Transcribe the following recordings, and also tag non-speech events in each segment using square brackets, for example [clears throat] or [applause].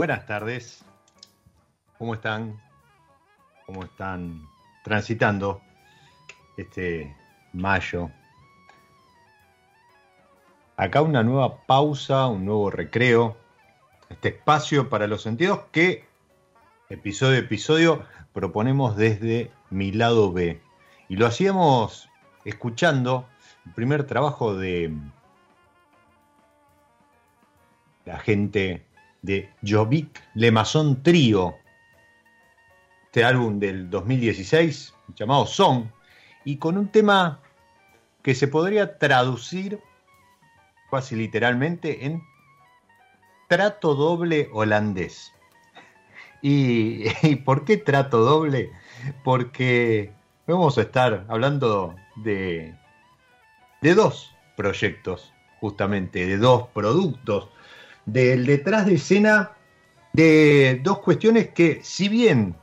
Buenas tardes. ¿Cómo están? ¿Cómo están transitando este mayo? Acá una nueva pausa, un nuevo recreo, este espacio para los sentidos que episodio a episodio proponemos desde mi lado B. Y lo hacíamos escuchando el primer trabajo de la gente de Jovic Lemazón Trío, este álbum del 2016 llamado Song, y con un tema que se podría traducir casi literalmente en trato doble holandés. [laughs] ¿Y, ¿Y, por qué trato doble? Porque vamos a estar hablando de, de dos proyectos, justamente, de dos productos del detrás de escena de dos cuestiones que, si bien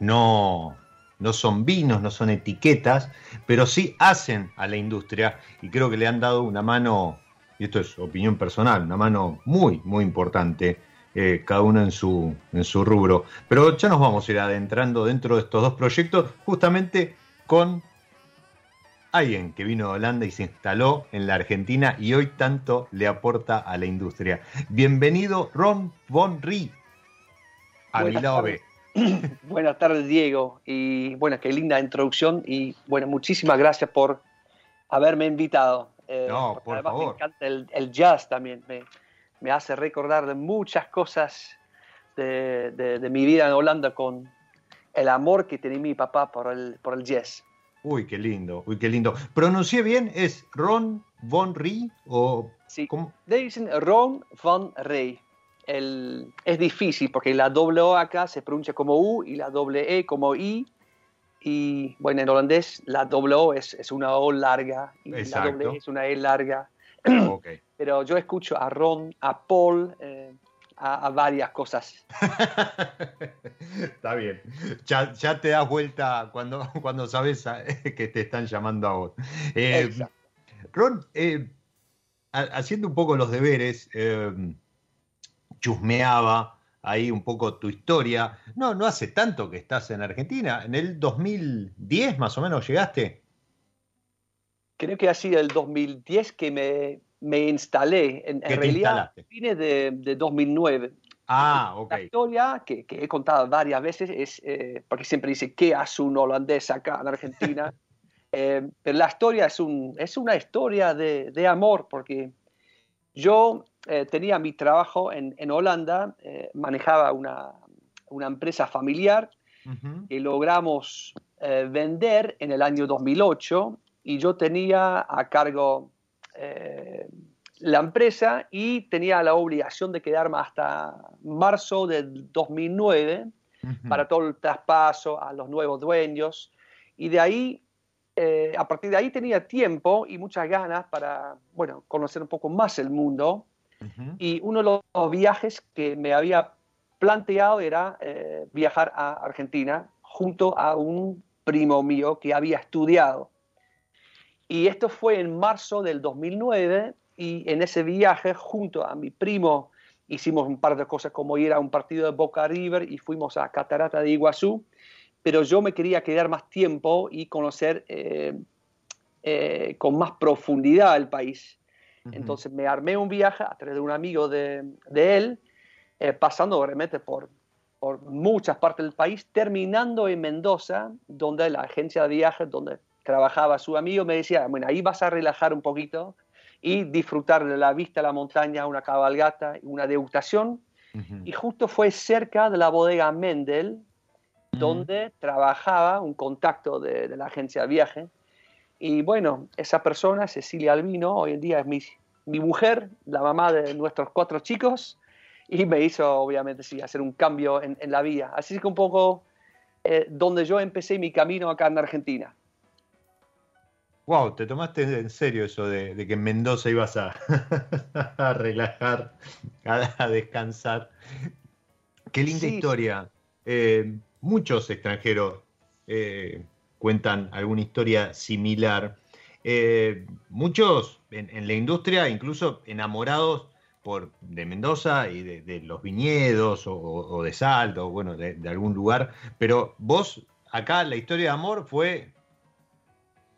no, no son vinos, no son etiquetas, pero sí hacen a la industria y creo que le han dado una mano, y esto es opinión personal, una mano muy, muy importante, eh, cada uno en su, en su rubro. Pero ya nos vamos a ir adentrando dentro de estos dos proyectos, justamente con alguien que vino de Holanda y se instaló en la Argentina y hoy tanto le aporta a la industria. Bienvenido Ron Von Rie a mi lado B. [clears throat] Buenas tardes Diego y bueno, qué linda introducción y bueno, muchísimas gracias por haberme invitado. Eh, no, por además favor. me encanta el, jazz también, me, hace recordar de muchas cosas de, de, mi vida en Holanda con el amor que tenía mi papá por el, por el jazz. Uy, qué lindo, uy, qué lindo. ¿Pronuncié bien? ¿Es Ron Von Rey o...? Sí, ¿cómo? dicen Ron Von Rey. es difícil porque la doble O acá se pronuncia como U y la doble E como I. y bueno, en holandés la doble O es, es una O larga y la doble E es una E larga. Okay. [clears throat] Pero yo escucho a Ron, a Paul, eh, a, varias cosas. [laughs] Está bien. Ya, ya, te das vuelta cuando, [laughs] cuando sabes que te están llamando a vos. Eh, Ron, eh, haciendo un poco los deberes, chusmeaba ahí un poco tu historia. No, no hace tanto que estás en Argentina. En el 2010 más o menos llegaste. Creo que ha sido el 2010 que me, me instalé. En, realidad, fines de, de, 2009. Ah, ok. La historia que, que he contado varias veces es, eh, porque siempre dice, ¿qué hace un holandés acá en Argentina? [laughs] Eh, pero la historia es, un, es una historia de, de amor, porque yo eh, tenía mi trabajo en, en Holanda, eh, manejaba una, una, empresa familiar y logramos eh, vender en el año 2008 y yo tenía a cargo la empresa y tenía la obligación de quedarme hasta marzo del 2009 para todo el traspaso a los nuevos dueños. Y de ahí a partir de ahí tenía tiempo y muchas ganas para, bueno, conocer un poco más el mundo. Y uno de los viajes que me había planteado era eh, viajar a Argentina junto a un primo mío que había estudiado. Y esto fue en marzo del 2009 y en ese viaje junto a mi primo hicimos un par de cosas como ir a un partido de Boca River y fuimos a Catarata de Iguazú, pero yo me quería quedar más tiempo y conocer eh, eh, con más profundidad el país. Entonces me armé un viaje a través de un amigo de, de él, eh, pasando realmente por, por muchas partes del país, terminando en Mendoza, donde la agencia de viajes, donde trabajaba su amigo, me decía, bueno, ahí vas a relajar un poquito y disfrutar de la vista de la montaña, una cabalgata, una degustación. Y justo fue cerca de la bodega Mendel, donde trabajaba un contacto de, de la agencia de viaje y bueno, esa persona, Cecilia Albino, hoy en día es mi, mi mujer, la mamá de nuestros cuatro chicos, y me hizo, obviamente, sí, hacer un cambio en, en la vida. Así que un poco eh, donde yo empecé mi camino acá en Argentina. Wow, te tomaste en serio eso de, que en Mendoza ibas a, [laughs] a relajar, a, descansar. Qué linda historia. Eh, muchos extranjeros eh, cuentan alguna historia similar. Eh, muchos en, la industria, incluso enamorados por, de Mendoza y de, los viñedos o, de Salto, bueno, de, algún lugar, pero vos acá la historia de amor fue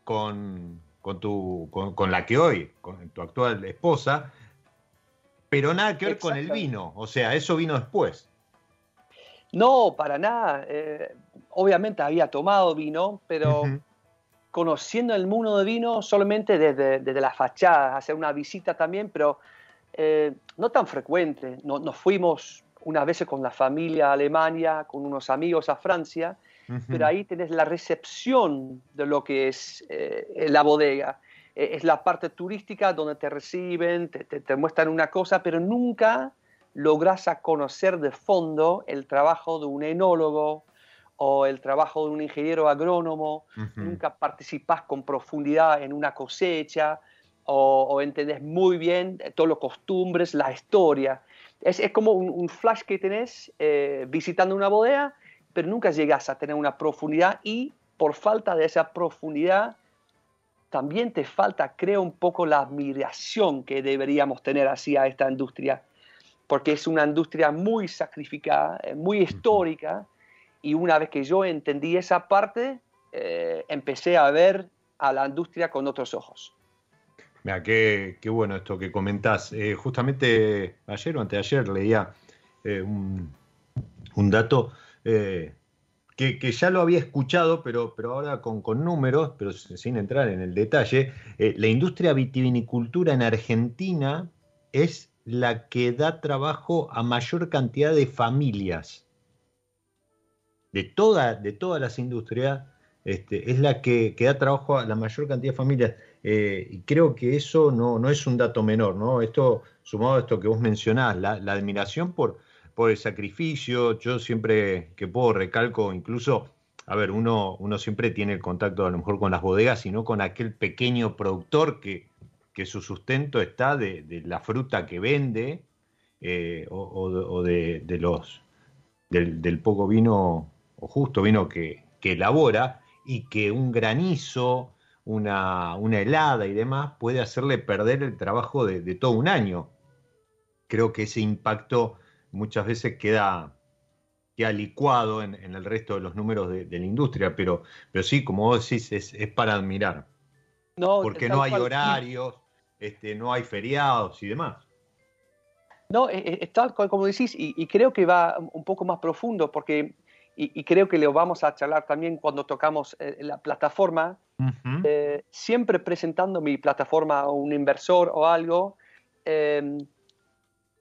con, con, tu, con, la que hoy, con tu actual esposa, pero nada que ver con el vino, o sea, eso vino después. No, para nada. Eh, obviamente había tomado vino, pero conociendo el mundo de vino solamente desde, desde la fachada, hacer una visita también, pero eh, no tan frecuente. nos fuimos unas veces con la familia a Alemania, con unos amigos a Francia, pero ahí tenés la recepción de lo que es eh, la bodega. E, es la parte turística donde te reciben, te, te, te muestran una cosa, pero nunca logras a conocer de fondo el trabajo de un enólogo o el trabajo de un ingeniero agrónomo, nunca participas con profundidad en una cosecha o, o entendés muy bien todas las costumbres, la historia. Es, es como un, flash que tenés eh, visitando una bodega, pero nunca llegas a tener una profundidad y por falta de esa profundidad también te falta, creo, un poco la admiración que deberíamos tener hacia esta industria porque es una industria muy sacrificada, eh, muy histórica, y una vez que yo entendí esa parte, eh, empecé a ver a la industria con otros ojos. Mira, qué, qué bueno esto que comentás. Eh, justamente ayer o anteayer leía un, un, dato que, que, ya lo había escuchado, pero, pero ahora con, con números, pero sin entrar en el detalle. la industria vitivinicultura en Argentina es la que da trabajo a mayor cantidad de familias. De, toda, de todas las industrias, este, es la que, da trabajo a la mayor cantidad de familias. Eh, y creo que eso no, no, es un dato menor, ¿no? Esto, sumado a esto que vos mencionás, la, admiración por, por el sacrificio, yo siempre que puedo recalco incluso a ver, uno, uno siempre tiene el contacto a lo mejor con las bodegas, sino con aquel pequeño productor que, que su sustento está de, la fruta que vende eh, o, de, los del, poco vino o justo vino que, que elabora y que un granizo, una, una, helada y demás puede hacerle perder el trabajo de, todo un año. Creo que ese impacto muchas veces queda, queda licuado en, el resto de los números de, la industria, pero, pero sí, como vos decís, es, para admirar. No, porque no hay horarios, este, no hay feriados y demás. No, es, e, tal como decís, y, creo que va un poco más profundo, porque, y, creo que lo vamos a charlar también cuando tocamos eh, la plataforma, eh, siempre presentando mi plataforma a un inversor o algo, em,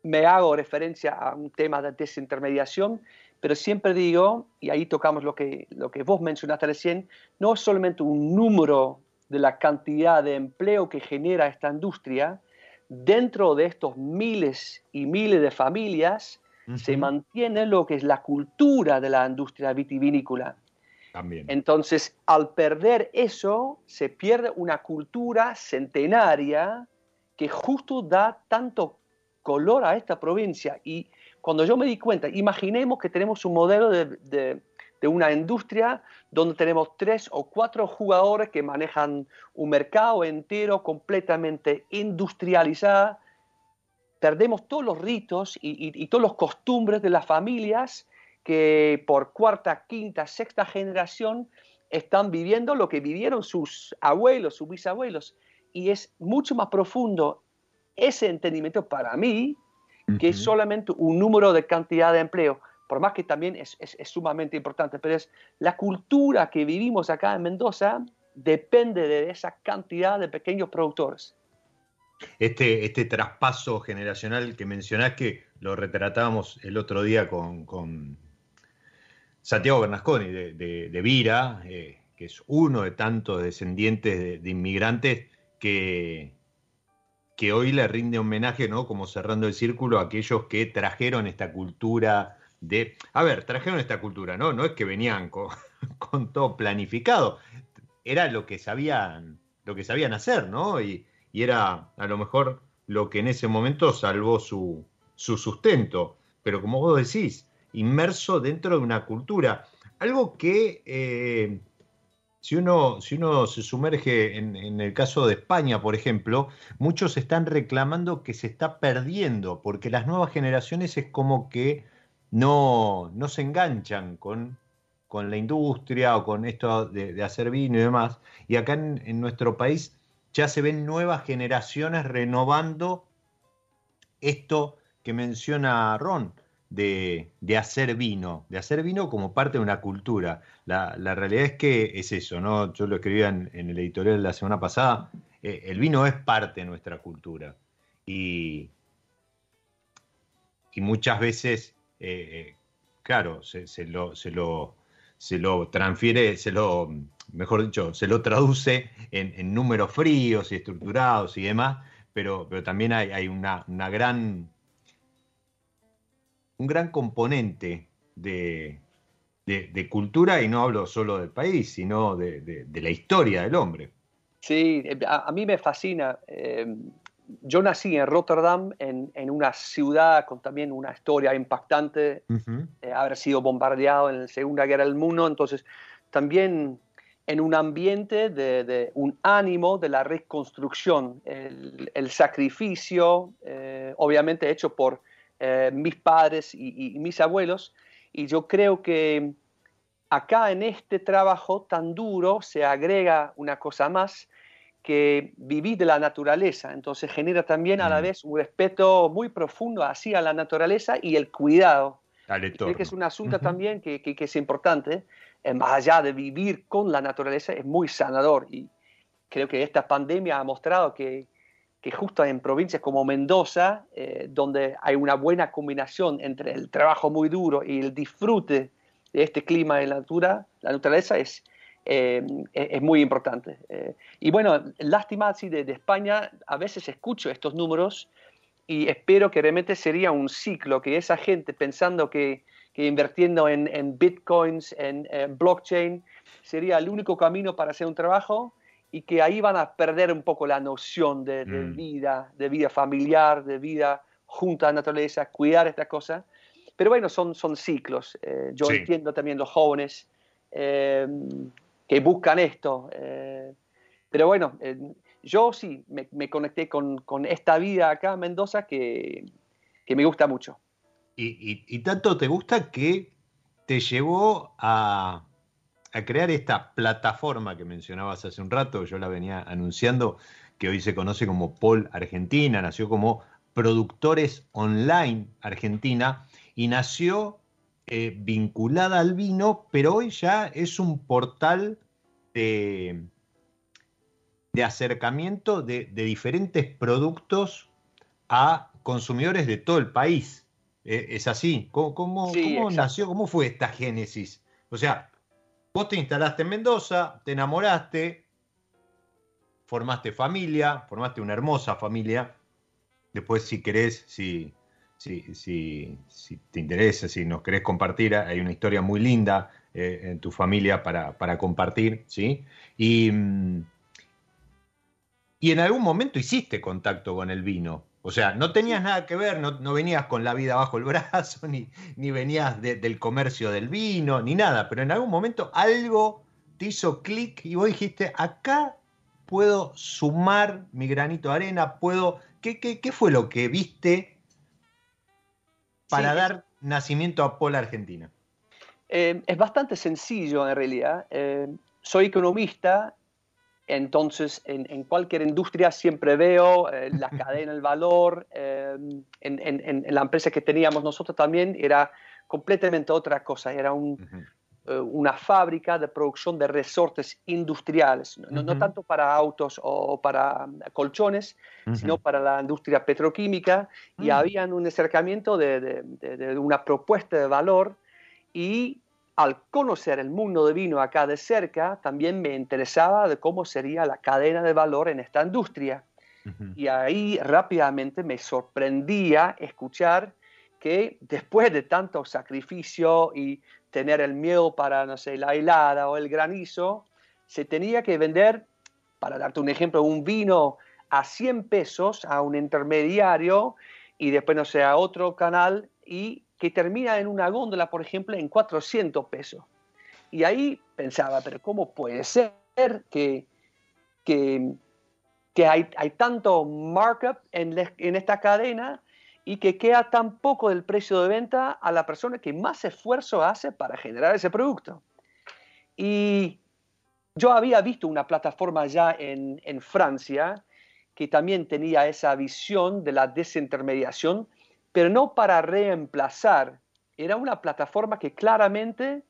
me hago referencia a un tema de desintermediación, pero siempre digo, y ahí tocamos lo que, lo que vos mencionaste recién, no es solamente un número de la cantidad de empleo que genera esta industria, dentro de estos miles y miles de familias se mantiene lo que es la cultura de la industria vitivinícola. También. Entonces, al perder eso, se pierde una cultura centenaria que justo da tanto color a esta provincia. Y cuando yo me di cuenta, imaginemos que tenemos un modelo de de una industria donde tenemos tres o cuatro jugadores que manejan un mercado entero completamente industrializado, perdemos todos los ritos y, y, todos los costumbres de las familias que por cuarta, quinta, sexta generación están viviendo lo que vivieron sus abuelos, sus bisabuelos. Y es mucho más profundo ese entendimiento para mí que solamente un número de cantidad de empleo por más que también es, sumamente importante, pero es la cultura que vivimos acá en Mendoza depende de esa cantidad de pequeños productores. Este, este traspaso generacional que mencionás, que lo retratábamos el otro día con, Santiago Bernasconi de, Vira, eh, que es uno de tantos descendientes de, inmigrantes que, que hoy le rinde homenaje, ¿no? Como cerrando el círculo a aquellos que trajeron esta cultura de, a ver, trajeron esta cultura, ¿no? No es que venían [laughs] con, todo planificado, era lo que sabían, lo que sabían hacer, ¿no? Y, era a lo mejor lo que en ese momento salvó su, sustento. Pero como vos decís, inmerso dentro de una cultura. Algo que eh, si, uno, si uno se sumerge en, en, el caso de España, por ejemplo, muchos están reclamando que se está perdiendo, porque las nuevas generaciones es como que no, no se enganchan con, con, la industria o con esto de, hacer vino y demás. Y acá en, nuestro país ya se ven nuevas generaciones renovando esto que menciona Ron, de, hacer vino, de hacer vino como parte de una cultura. La, realidad es que es eso, ¿no? Yo lo escribía en, el editorial de la semana pasada, eh, el vino es parte de nuestra cultura. Y, y muchas veces eh, claro, se, lo, se, lo, se lo transfiere, se lo, mejor dicho, se lo traduce en, números fríos y estructurados y demás, pero, pero también hay, una, gran, un gran componente de, cultura, y no hablo solo del país, sino de, la historia del hombre. Sí, a, mí me fascina. Eh, yo nací en Rotterdam, en, una ciudad con también una historia impactante, eh, haber sido bombardeado en la Segunda Guerra del Mundo, entonces también en un ambiente de, un ánimo de la reconstrucción, el, sacrificio, eh, obviamente hecho por eh, mis padres y, y mis abuelos, y yo creo que acá en este trabajo tan duro se agrega una cosa más, que vivís de la naturaleza, entonces genera también a la mm. vez un respeto muy profundo hacia la naturaleza y el cuidado. Creo que es un asunto también que, que, es importante, eh, más allá de vivir con la naturaleza, es muy sanador. Y creo que esta pandemia ha mostrado que, que justo en provincias como Mendoza, eh, donde hay una buena combinación entre el trabajo muy duro y el disfrute de este clima de la, natura, la naturaleza, es, eh, es muy importante. Eh, y bueno, lástima así de, España, a veces escucho estos números y espero que realmente sería un ciclo, que esa gente pensando que, que invirtiendo en, bitcoins, en, blockchain, sería el único camino para hacer un trabajo y que ahí van a perder un poco la noción de, mm. vida, de vida familiar, de vida junto a la naturaleza, cuidar estas cosas. Pero bueno, son, son ciclos. Eh, yo entiendo también los jóvenes eh, que buscan esto. Eh, pero bueno, yo sí me, conecté con, esta vida acá en Mendoza que, me gusta mucho. Y, tanto te gusta que te llevó a, a crear esta plataforma que mencionabas hace un rato, yo la venía anunciando, que hoy se conoce como Pol Argentina, nació como Productores Online Argentina y nació eh, vinculada al vino, pero hoy ya es un portal de, de acercamiento de, diferentes productos a consumidores de todo el país. Eh, ¿Es así? ¿Cómo, nació? ¿Cómo fue esta génesis? O sea, vos te instalaste en Mendoza, te enamoraste, formaste familia, formaste una hermosa familia. Después, si querés, si, si, si, te interesa, si nos querés compartir, hay una historia muy linda eh, en tu familia para, compartir, ¿sí? Y, mm, y en algún momento hiciste contacto con el vino. O sea, no tenías nada que ver, no, venías con la vida bajo el brazo, [laughs] ni, ni venías del comercio del vino, ni nada, pero en algún momento algo te hizo clic y vos dijiste, acá puedo sumar mi granito de arena, puedo... ¿Qué, qué, fue lo que viste para dar nacimiento a Pola Argentina? Eh, es bastante sencillo en realidad. Eh, soy economista entonces, en, cualquier industria siempre veo eh, la [laughs] cadena del valor. Eh, en, la empresa que teníamos nosotros también era completamente otra cosa. Era eh, una fábrica de producción de resortes industriales, no, tanto para autos o para colchones, sino para la industria petroquímica. Y mm. había un acercamiento de, de una propuesta de valor y al conocer el mundo de vino acá de cerca, también me interesaba de cómo sería la cadena de valor en esta industria. Y ahí rápidamente me sorprendía escuchar que después de tanto sacrificio y tener el miedo para, no sé, la helada o el granizo, se tenía que vender, para darte un ejemplo, un vino a 100 pesos a un intermediario y después, no sé, a otro canal y que termina en una góndola, por ejemplo, en 400 pesos. Y ahí pensaba, pero ¿cómo puede ser que, que, hay, hay, tanto markup en, en esta cadena y que queda tan poco del precio de venta a la persona que más esfuerzo hace para generar ese producto? Y yo había visto una plataforma ya en, en Francia que también tenía esa visión de la desintermediación, pero no para reemplazar. Era una plataforma que claramente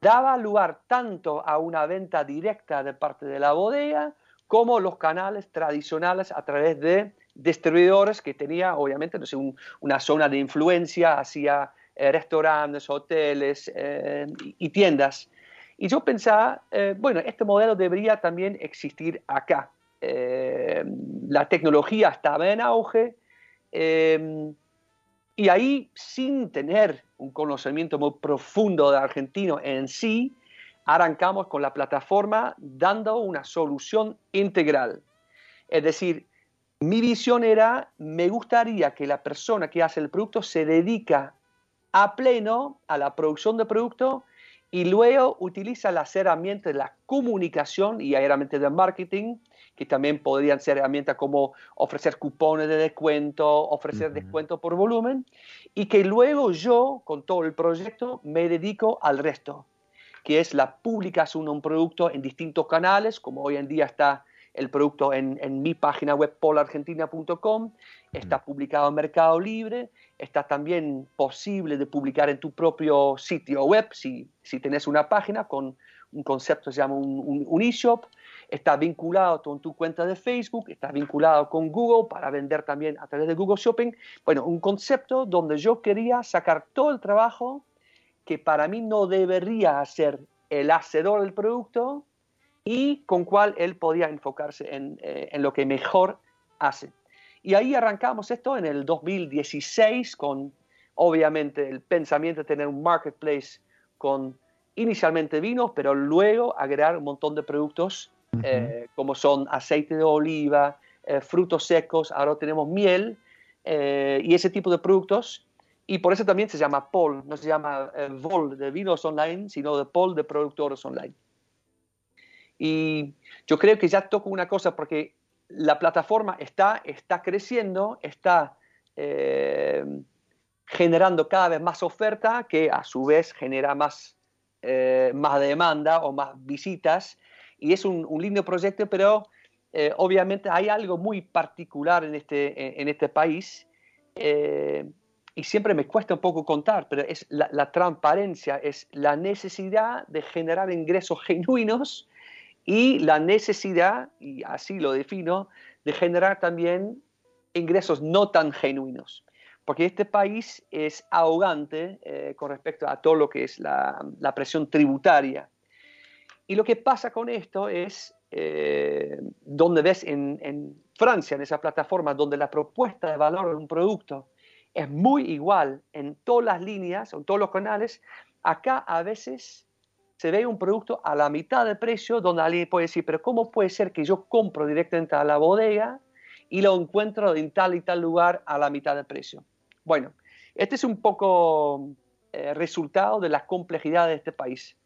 daba lugar tanto a una venta directa de parte de la bodega como los canales tradicionales a través de distribuidores que tenía, obviamente, no una zona de influencia hacia eh, restaurantes, hoteles eh, y, tiendas. Y yo pensaba, eh, bueno, este modelo debería también existir acá. la tecnología estaba en auge, Em, y ahí, sin tener un conocimiento muy profundo de argentino en sí, arrancamos con la plataforma dando una solución integral. Es decir, mi visión era, me gustaría que la persona que hace el producto se dedica a pleno a la producción de producto y luego utiliza las herramientas de la comunicación y herramientas de marketing que también podrían ser herramientas como ofrecer cupones de descuento, ofrecer descuento por volumen, y que luego yo, con todo el proyecto, me dedico al resto, que es la publicación de un producto en distintos canales, como hoy en día está el producto en, mi página web polargentina.com, está publicado en Mercado Libre, está también posible de publicar en tu propio sitio web si, si tenés una página con un concepto que se llama un, un, un e-shop. Está vinculado con tu cuenta de Facebook, está vinculado con Google para vender también a través de Google Shopping. Bueno, un concepto donde yo quería sacar todo el trabajo que para mí no debería hacer el hacedor del producto y con cual él podía enfocarse en, eh, en lo que mejor hace. Y ahí arrancamos esto en el 2016 con obviamente el pensamiento de tener un marketplace con inicialmente vinos, pero luego agregar un montón de productos eh, como son aceite de oliva, eh, frutos secos, ahora tenemos miel eh, y ese tipo de productos. Y por eso también se llama POL, no se llama VOL de vinos online, sino de POL de productores online. Y yo creo que ya toco una cosa porque la plataforma está, está creciendo, está generando cada vez más oferta que a su vez genera más, más demanda o más visitas y es un, lindo proyecto, pero eh, obviamente hay algo muy particular en este, en este país eh, y siempre me cuesta un poco contar, pero es la, transparencia, es la necesidad de generar ingresos genuinos y la necesidad, y así lo defino, de generar también ingresos no tan genuinos. Porque este país es ahogante eh, con respecto a todo lo que es la, la presión tributaria. Y lo que pasa con esto es, eh, donde ves en, Francia, en esa plataforma, donde la propuesta de valor de un producto es muy igual en todas las líneas, en todos los canales, acá a veces se ve un producto a la mitad de precio, donde alguien puede decir, pero ¿cómo puede ser que yo compro directamente a la bodega y lo encuentro en tal y tal lugar a la mitad de precio? Bueno, este es un poco eh, resultado de la complejidad de este país.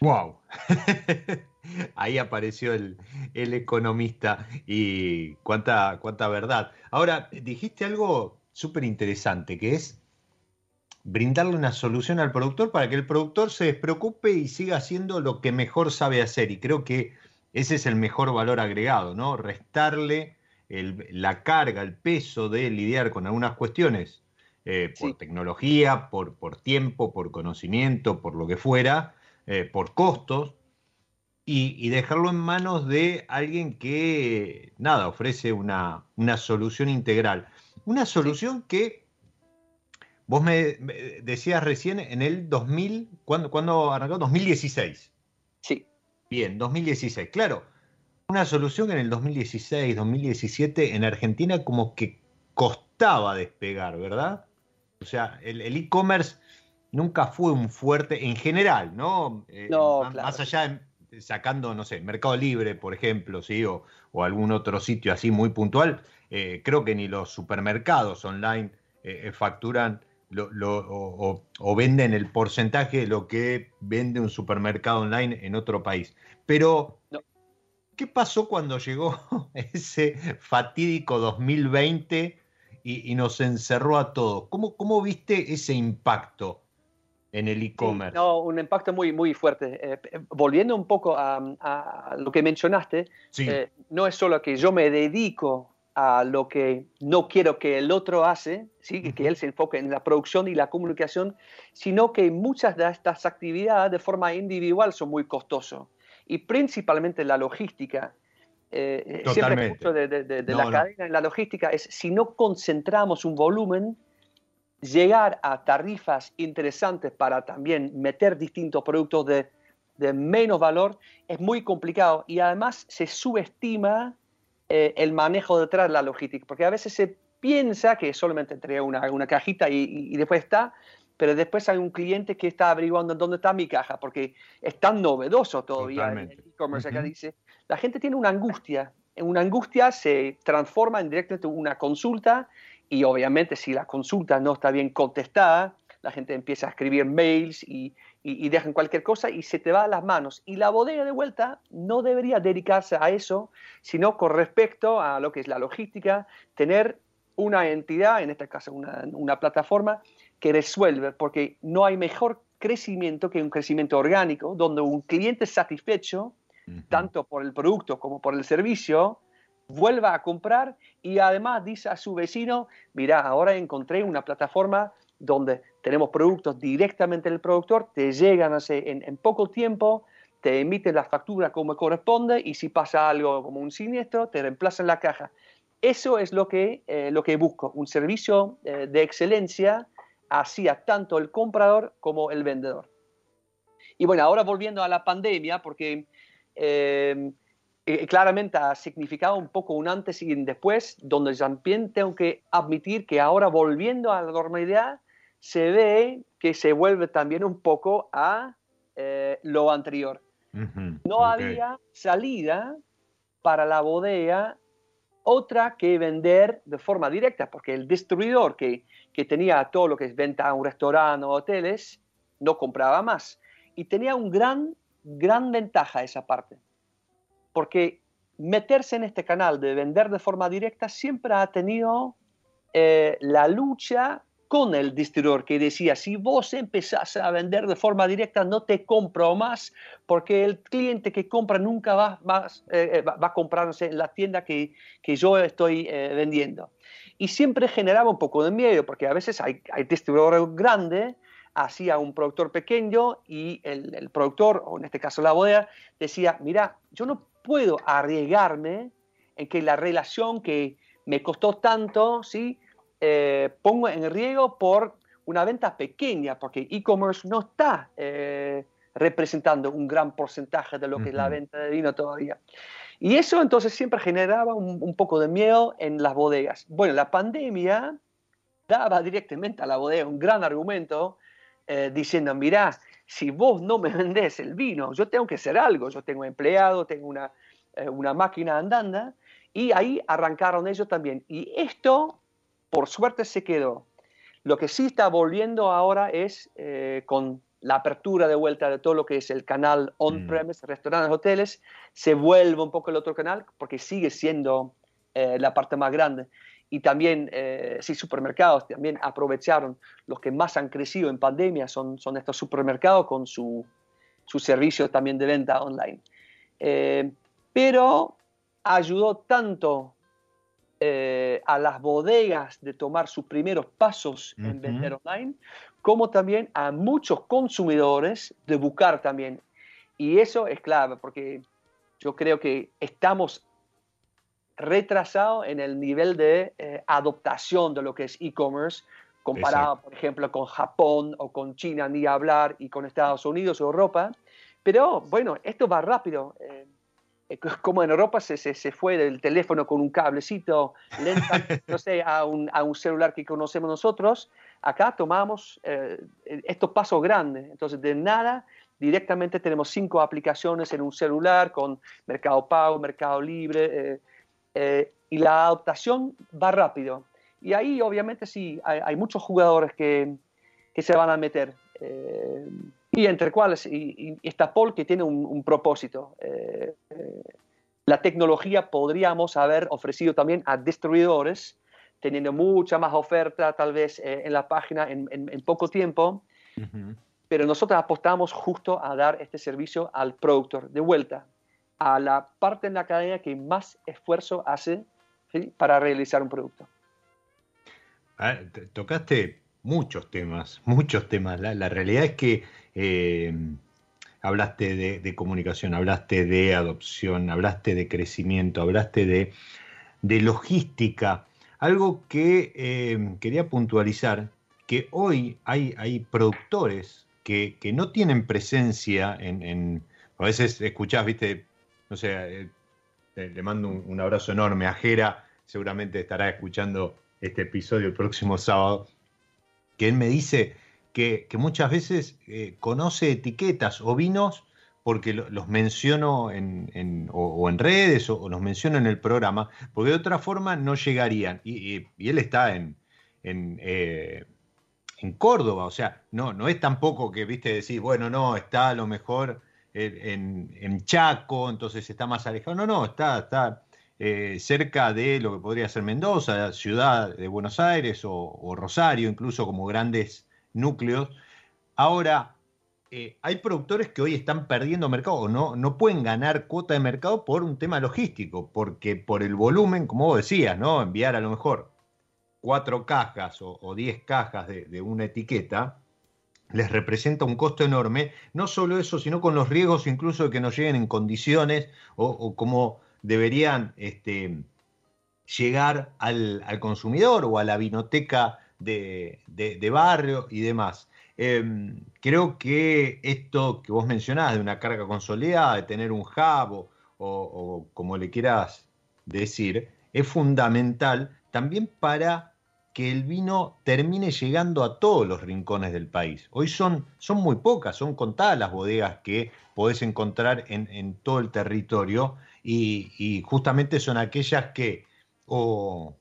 ¡Wow! [laughs] Ahí apareció el, economista y cuánta, cuánta verdad. Ahora, dijiste algo súper interesante, que es brindarle una solución al productor para que el productor se despreocupe y siga haciendo lo que mejor sabe hacer. Y creo que ese es el mejor valor agregado, ¿no? Restarle la carga, el peso de lidiar con algunas cuestiones eh, por tecnología, por, por tiempo, por conocimiento, por lo que fuera, eh, por costos, y, dejarlo en manos de alguien que, nada, ofrece una, solución integral. Una solución que vos me, decías recién en el 2000, ¿cuándo, ¿cuándo arrancó? 2016. Sí. Bien, 2016. Claro, una solución que en el 2016, 2017 en Argentina como que costaba despegar, ¿verdad? O sea, el e-commerce nunca fue un fuerte en general, ¿no? Eh, no más, allá de, sacando, no sé, Mercado Libre, por ejemplo, ¿sí? o, algún otro sitio así muy puntual, eh, creo que ni los supermercados online eh, facturan o, venden el porcentaje de lo que vende un supermercado online en otro país. Pero, ¿qué pasó cuando llegó [laughs] ese fatídico 2020 y, nos encerró a todos? ¿Cómo, ¿Cómo viste ese impacto? en el e-commerce. no, un impacto muy, muy fuerte. Eh, eh, volviendo un poco a, lo que mencionaste, eh, no es solo que yo me dedico a lo que no quiero que el otro hace, ¿sí? que él se enfoque en la producción y la comunicación, sino que muchas de estas actividades de forma individual son muy costosas. Y principalmente la logística. siempre mucho de, de, la cadena en la logística es si no concentramos un volumen, llegar a tarifas interesantes para también meter distintos productos de, menos valor es muy complicado y además se subestima eh, el manejo detrás de la logística, porque a veces se piensa que solamente entrega una, una cajita y, después está, pero después hay un cliente que está averiguando dónde está mi caja, porque es tan novedoso todavía el e-commerce dice. La gente tiene una angustia, una angustia se transforma en directamente una consulta y obviamente si la consulta no está bien contestada, la gente empieza a escribir mails y, y, dejan cualquier cosa y se te va a las manos. Y la bodega de vuelta no debería dedicarse a eso, sino con respecto a lo que es la logística, tener una entidad, en este caso una, una plataforma, que resuelve, porque no hay mejor crecimiento que un crecimiento orgánico, donde un cliente satisfecho, tanto por el producto como por el servicio, vuelva a comprar y además dice a su vecino, mira, ahora encontré una plataforma donde tenemos productos directamente del productor, te llegan en, en poco tiempo, te emiten la factura como corresponde y si pasa algo como un siniestro, te reemplazan la caja. Eso es lo que, eh, lo que busco, un servicio eh, de excelencia hacia tanto el comprador como el vendedor. Y bueno, ahora volviendo a la pandemia, porque eh, eh, claramente ha significado un poco un antes y un después, donde también tengo que admitir que ahora volviendo a la normalidad, se ve que se vuelve también un poco a eh, lo anterior. no había salida para la bodega otra que vender de forma directa, porque el distribuidor que, que tenía todo lo que es venta a un restaurante o hoteles, no compraba más. Y tenía un gran, gran ventaja esa parte porque meterse en este canal de vender de forma directa siempre ha tenido eh, la lucha con el distribuidor que decía, si vos empezás a vender de forma directa, no te compro más, porque el cliente que compra nunca va, va, eh, va, a comprarse en la tienda que, que yo estoy eh, vendiendo. Y siempre generaba un poco de miedo, porque a veces hay, hay distribuidores grandes hacía un productor pequeño y el, el, productor, o en este caso la bodega, decía, mira, yo no puedo arriesgarme en que la relación que me costó tanto, ¿sí? Eh, pongo en riesgo por una venta pequeña, porque e-commerce no está eh, representando un gran porcentaje de lo que es la venta de vino todavía. Y eso entonces siempre generaba un, poco de miedo en las bodegas. Bueno, la pandemia daba directamente a la bodega un gran argumento eh, diciendo, mirá, si vos no me vendés el vino, yo tengo que hacer algo, yo tengo empleado, tengo una, eh, una máquina andando, y ahí arrancaron ellos también. Y esto, por suerte, se quedó. Lo que sí está volviendo ahora es eh, con la apertura de vuelta de todo lo que es el canal on-premise, mm. restaurantes, hoteles, se vuelve un poco el otro canal porque sigue siendo eh, la parte más grande y también, eh, sí, supermercados también aprovecharon. Los que más han crecido en pandemia son, son estos supermercados con su, su servicio también de venta online. Eh, pero ayudó tanto eh, a las bodegas de tomar sus primeros pasos en vender online, como también a muchos consumidores de buscar también. Y eso es clave, porque yo creo que estamos retrasado en el nivel de eh, adoptación de lo que es e-commerce, comparado, por ejemplo, con Japón o con China, ni hablar, y con Estados Unidos o Europa. Pero bueno, esto va rápido. Eh, como en Europa se, se, fue del teléfono con un cablecito lenta, [laughs] no sé, a un, a un, celular que conocemos nosotros, acá tomamos estos pasos grandes. Entonces, de nada, directamente tenemos cinco aplicaciones en un celular con Mercado Pago, Mercado Libre, eh, y la adaptación va rápido. Y ahí obviamente sí, hay, muchos jugadores que, que, se van a meter. Eh, y entre cuales y, está Paul que tiene un, propósito. Eh, la tecnología podríamos haber ofrecido también a distribuidores, teniendo mucha más oferta tal vez en la página en, en, poco tiempo, pero nosotros apostamos justo a dar este servicio al productor de vuelta a la parte en la cadena que más esfuerzo hace para realizar un producto. Ah, tocaste muchos temas, muchos temas. La, realidad es que eh, hablaste de, comunicación, hablaste de adopción, hablaste de crecimiento, hablaste de, logística. Algo que eh, quería puntualizar, que hoy hay, hay productores que, no tienen presencia en, a veces escuchás, viste, no sé, eh, le mando un, abrazo enorme a Jera, seguramente estará escuchando este episodio el próximo sábado, que él me dice que, muchas veces eh, conoce etiquetas o vinos porque los menciono en, o, en redes o, los menciono en el programa, porque de otra forma no llegarían. Y, él está en, eh, en, Córdoba, o sea, no, no es tampoco que, viste, decir, bueno, no, está a lo mejor en, Chaco, entonces está más alejado. No, no, está, está eh, cerca de lo que podría ser Mendoza, ciudad de Buenos Aires o, Rosario, incluso como grandes núcleos. Ahora, eh, hay productores que hoy están perdiendo mercado o no, no pueden ganar cuota de mercado por un tema logístico, porque por el volumen, como vos decías, ¿no? Enviar a lo mejor cuatro cajas o, diez cajas de una etiqueta, les representa un costo enorme, no solo eso, sino con los riesgos incluso de que no lleguen en condiciones o, como deberían este, llegar al, consumidor o a la vinoteca de, barrio y demás. Em, creo que esto que vos mencionás de una carga consolidada, de tener un hub o, como le quieras decir, es fundamental también para que el vino termine llegando a todos los rincones del país. Hoy son, son muy pocas, son contadas las bodegas que podés encontrar en, todo el territorio y, justamente son aquellas que o,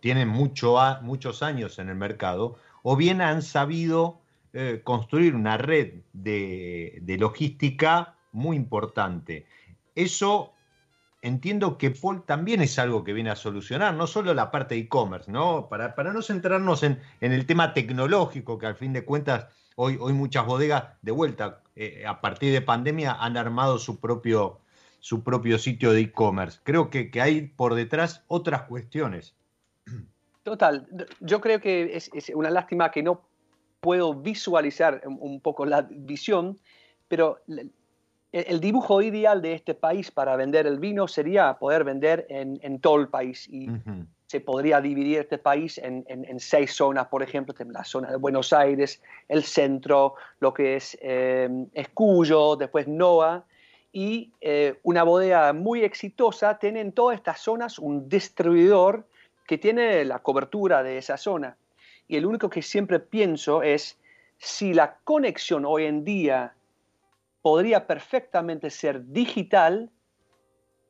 tienen mucho muchos años en el mercado o bien han sabido eh, construir una red de, de logística muy importante. Eso entiendo que Paul también es algo que viene a solucionar, no solo la parte de e-commerce, ¿no? Para, para, no centrarnos en, el tema tecnológico, que al fin de cuentas hoy, hoy muchas bodegas de vuelta, eh, a partir de pandemia, han armado su propio, su propio sitio de e-commerce. Creo que, hay por detrás otras cuestiones. Total, yo creo que es, una lástima que no puedo visualizar un poco la visión, pero el dibujo ideal de este país para vender el vino sería poder vender en, todo el país. Y se podría dividir este país en, seis zonas, por ejemplo, la zona de Buenos Aires, el centro, lo que es eh, Escuyo, después Noa. Y eh, una bodega muy exitosa tiene en todas estas zonas un distribuidor que tiene la cobertura de esa zona. Y el único que siempre pienso es si la conexión hoy en día podría perfectamente ser digital,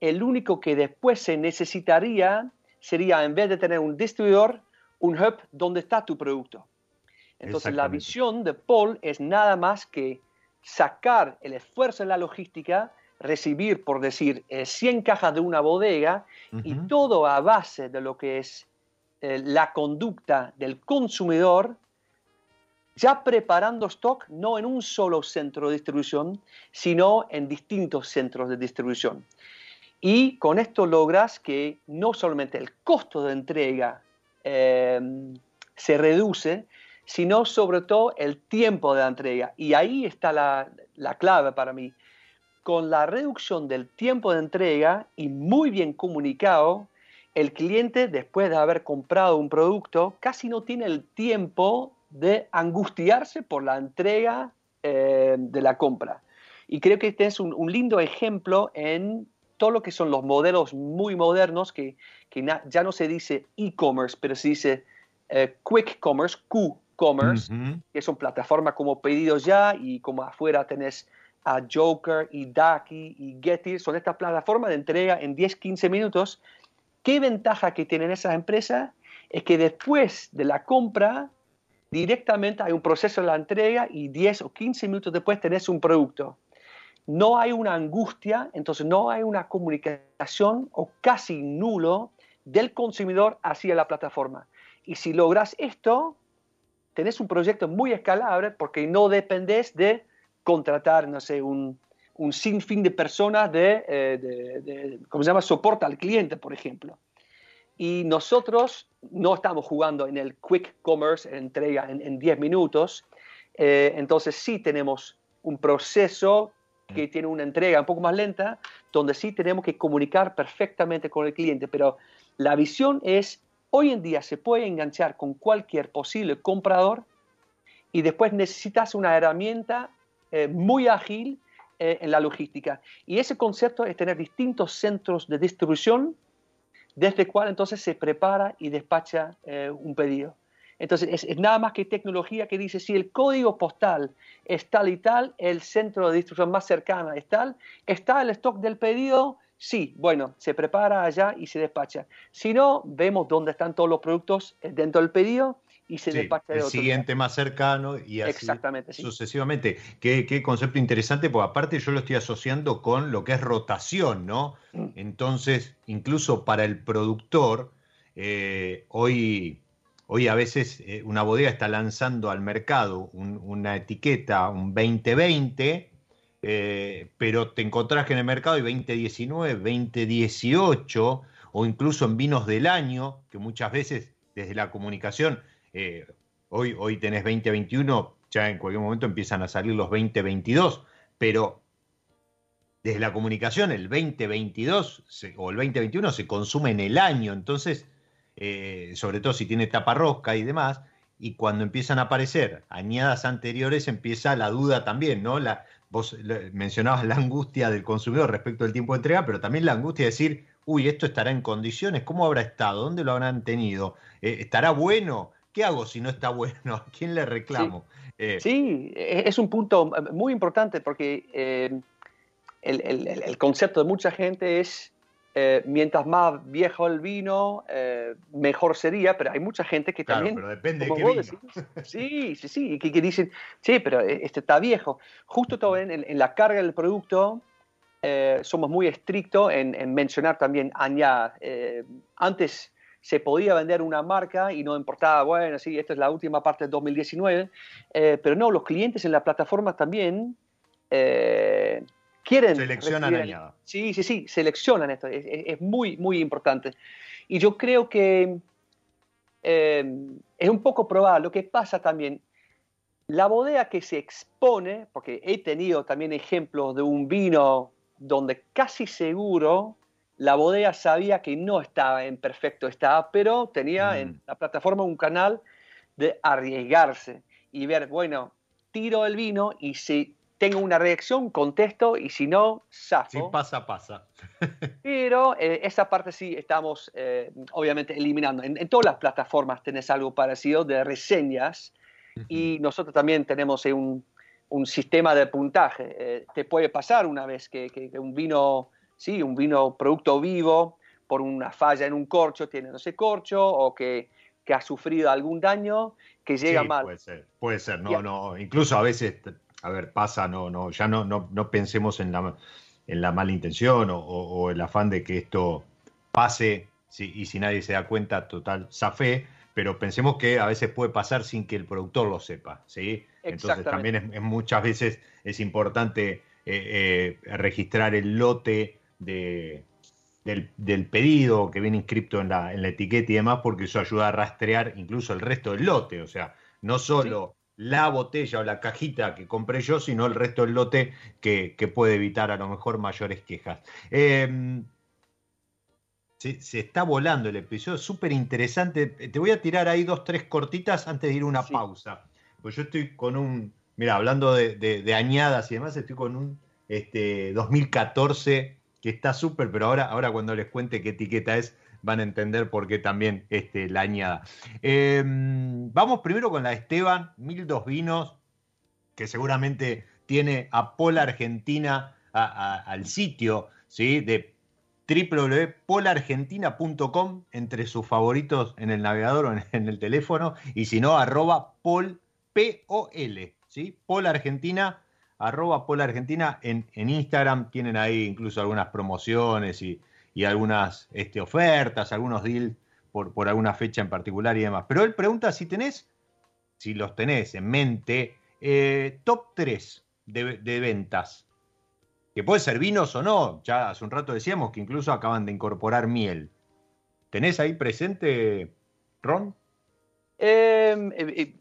el único que después se necesitaría sería, en vez de tener un distribuidor, un hub donde está tu producto. Entonces la visión de Paul es nada más que sacar el esfuerzo de la logística, recibir, por decir, 100 eh, cajas de una bodega y todo a base de lo que es eh, la conducta del consumidor ya preparando stock no en un solo centro de distribución, sino en distintos centros de distribución. Y con esto logras que no solamente el costo de entrega eh, se reduce, sino sobre todo el tiempo de la entrega. Y ahí está la, la clave para mí. Con la reducción del tiempo de entrega y muy bien comunicado, el cliente, después de haber comprado un producto, casi no tiene el tiempo de angustiarse por la entrega eh, de la compra. Y creo que este es un, lindo ejemplo en todo lo que son los modelos muy modernos, que, ya no se dice e-commerce, pero se dice eh, quick commerce, Q-commerce, que son plataformas como Pedidos Ya y como afuera tenés a Joker y Ducky y Getty, son estas plataformas de entrega en 10-15 minutos. ¿Qué ventaja que tienen esas empresas? Es que después de la compra directamente hay un proceso de la entrega y 10 o 15 minutos después tenés un producto. No hay una angustia, entonces no hay una comunicación o casi nulo del consumidor hacia la plataforma. Y si logras esto, tenés un proyecto muy escalable porque no dependés de contratar, no sé, un, un sinfín de personas de, eh, de, de, ¿cómo se llama?, soporte al cliente, por ejemplo. Y nosotros no estamos jugando en el quick commerce, entrega en, 10 minutos. Eh, entonces sí tenemos un proceso que tiene una entrega un poco más lenta, donde sí tenemos que comunicar perfectamente con el cliente. Pero la visión es, hoy en día se puede enganchar con cualquier posible comprador y después necesitas una herramienta eh, muy ágil eh, en la logística. Y ese concepto es tener distintos centros de distribución desde el cual entonces se prepara y despacha eh, un pedido. Entonces, es, nada más que tecnología que dice, si el código postal es tal y tal, el centro de distribución más cercano es tal, está el stock del pedido, sí, bueno, se prepara allá y se despacha. Si no, vemos dónde están todos los productos eh, dentro del pedido y se despacha de el siguiente más cercano y así Exactamente, sucesivamente. Qué, concepto interesante, porque aparte yo lo estoy asociando con lo que es rotación, ¿no? Mm. Entonces, incluso para el productor, eh, hoy, hoy a veces eh, una bodega está lanzando al mercado una etiqueta, un 2020, eh, pero te encontrás que en el mercado hay 2019, 2018, o incluso en vinos del año, que muchas veces desde la comunicación eh, hoy, hoy tenés 2021, ya en cualquier momento empiezan a salir los 2022, pero desde la comunicación el 2022 o el 2021 se consume en el año, entonces, eh, sobre todo si tiene tapa rosca y demás, y cuando empiezan a aparecer añadas anteriores empieza la duda también, ¿no? La, vos mencionabas la angustia del consumidor respecto al tiempo de entrega, pero también la angustia de decir, uy, esto estará en condiciones, ¿cómo habrá estado? ¿Dónde lo habrán tenido? Eh, ¿Estará bueno? ¿Qué hago si no está [laughs] bueno? ¿A quién le reclamo? Sí, eh, es un punto muy importante porque el, el, concepto de mucha gente es eh, mientras más viejo el vino, eh, mejor sería, pero hay mucha gente que claro, también... pero depende de qué vino. sí, sí, sí, que, que, dicen, sí, pero eh, este está viejo. Justo todo en, en la carga del producto somos muy estrictos en, mencionar también añada. antes se podía vender una marca y no importaba, bueno, sí, esta es la última parte de 2019, pero no, los clientes en la plataforma también quieren... Seleccionan añada. Sí, sí, sí, seleccionan esto. Es, muy, muy importante. Y yo creo que eh, es un poco probable. Lo que pasa también, la bodega que se expone, porque he tenido también ejemplos de un vino donde casi seguro la bodega sabía que no estaba en perfecto estado, pero tenía en mm. la plataforma un canal de arriesgarse y ver, bueno, tiro el vino y si tengo una reacción, contesto y si no, zafo. Si pasa, pasa. [laughs] Pero eh, esa parte sí estamos eh, obviamente eliminando. En, todas las plataformas tenés algo parecido de reseñas y nosotros también tenemos un, un sistema de puntaje. Eh, te puede pasar una vez que, que, un vino, sí, un vino producto vivo por una falla en un corcho tiene no sé corcho o que, que ha sufrido algún daño que llega mal. Puede ser, puede ser, no, no, incluso a veces a ver, pasa, no, no, ya no, no, no pensemos en la, en la mala intención o, el afán de que esto pase y si nadie se da cuenta, total, fe pero pensemos que a veces puede pasar sin que el productor lo sepa, ¿sí? Entonces también es, muchas veces es importante eh, eh, registrar el lote de, del, pedido que viene inscrito en la, en la etiqueta y demás, porque eso ayuda a rastrear incluso el resto del lote, o sea, no solo la botella o la cajita que compré yo, sino el resto del lote que, puede evitar a lo mejor mayores quejas. Em, se, está volando el episodio, súper interesante. Te voy a tirar ahí dos, tres cortitas antes de ir a una pausa. Pues yo estoy con un, mira, hablando de, añadas y demás, estoy con un este, 2014 que está súper, pero ahora, ahora cuando les cuente qué etiqueta es, van a entender por qué también este, la añada. Em, vamos primero con la Esteban, Mil Dos Vinos, que seguramente tiene a Pola Argentina al sitio ¿sí? de www.polargentina.com entre sus favoritos en el navegador o en, el teléfono y si no arroba pol P-O-L, ¿sí? Polargentina arroba Polargentina en, en Instagram tienen ahí incluso algunas promociones y, y algunas este, ofertas, algunos deals por, por alguna fecha en particular y demás. Pero él pregunta si tenés, si los tenés en mente, eh, top 3 de, ventas. Que puede ser vinos o no. Ya hace un rato decíamos que incluso acaban de incorporar miel. ¿Tenés ahí presente, Ron? Em, eh, eh,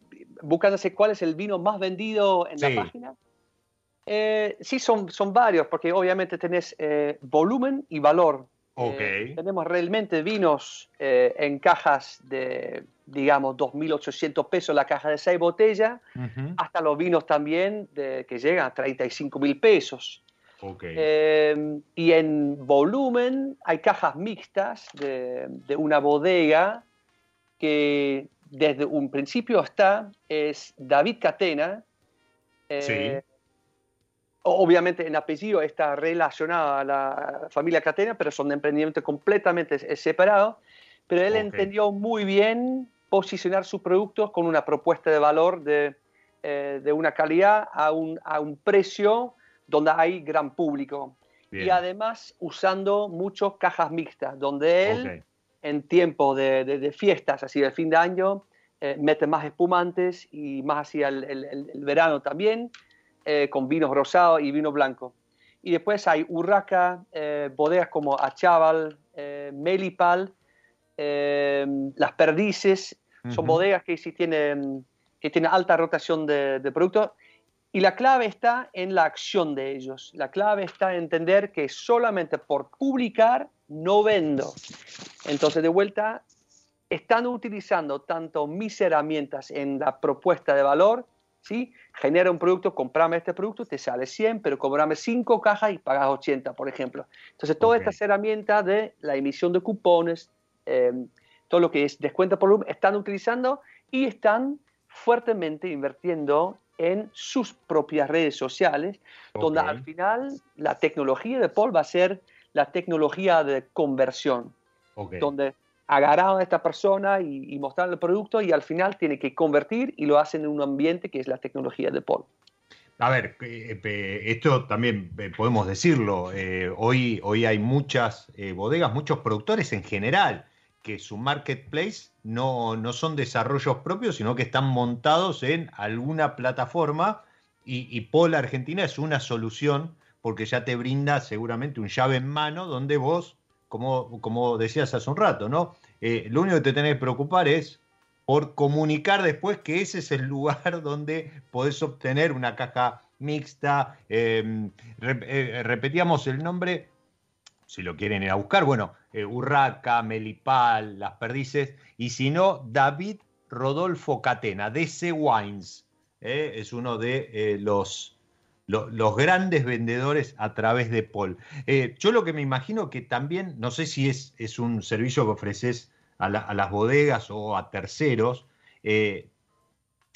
buscándose cuál es el vino más vendido en la página. sí, son, son varios, porque obviamente tenés volumen y valor Okay. Eh, tenemos realmente vinos eh, en cajas de, digamos, 2.800 pesos la caja de 6 botellas, hasta los vinos también de, que llegan a 35 mil pesos. Okay. Eh, y en volumen hay cajas mixtas de, de, una bodega que desde un principio está, es David Catena. sí Obviamente en apellido está relacionado a la familia Catena, pero son de emprendimiento completamente separados. Pero él entendió muy bien posicionar sus productos con una propuesta de valor de, eh, de una calidad a un, a un, precio donde hay gran público. Y además usando muchas cajas mixtas, donde él en tiempo de, de, fiestas, así de fin de año, eh, mete más espumantes y más hacia el, el verano también eh, con vinos rosados y vino blanco. Y después hay Urraca, eh, bodegas como Achaval, eh, Melipal, Las Perdices, son bodegas que sí tienen, que tienen alta rotación de, de productos. Y la clave está en la acción de ellos. La clave está en entender que solamente por publicar no vendo. Entonces, de vuelta, están utilizando tanto mis herramientas en la propuesta de valor ¿sí? Genera un producto, comprame este producto, te sale 100, pero cobrame 5 cajas y pagas 80, por ejemplo. Entonces, todas estas herramientas de la emisión de cupones, eh, todo lo que es descuento por volumen, están utilizando y están fuertemente invirtiendo en sus propias redes sociales, donde al final la tecnología de Paul va a ser la tecnología de conversión, donde agarraron a esta persona y, y el producto y al final tiene que convertir y lo hacen en un ambiente que es la tecnología de Paul. A ver, eh, eh, esto también eh, podemos decirlo, hoy, hoy hay muchas bodegas, muchos productores en general, que su marketplace no, no son desarrollos propios, sino que están montados en alguna plataforma y, y Paul Argentina es una solución porque ya te brinda seguramente un llave en mano donde vos, como, como decías hace un rato, ¿no? Eh, lo único que te tenés que preocupar es por comunicar después que ese es el lugar [laughs] donde podés obtener una caja mixta. Em, eh, repetíamos el nombre, si lo quieren ir a buscar, bueno, eh, Urraca, Melipal, Las Perdices, y si no, David Rodolfo Catena, DC Wines, es uno de los los grandes vendedores a través de Paul. Eh, yo lo que me imagino que también, no sé si es, es un servicio que ofreces a, las bodegas o a terceros, eh,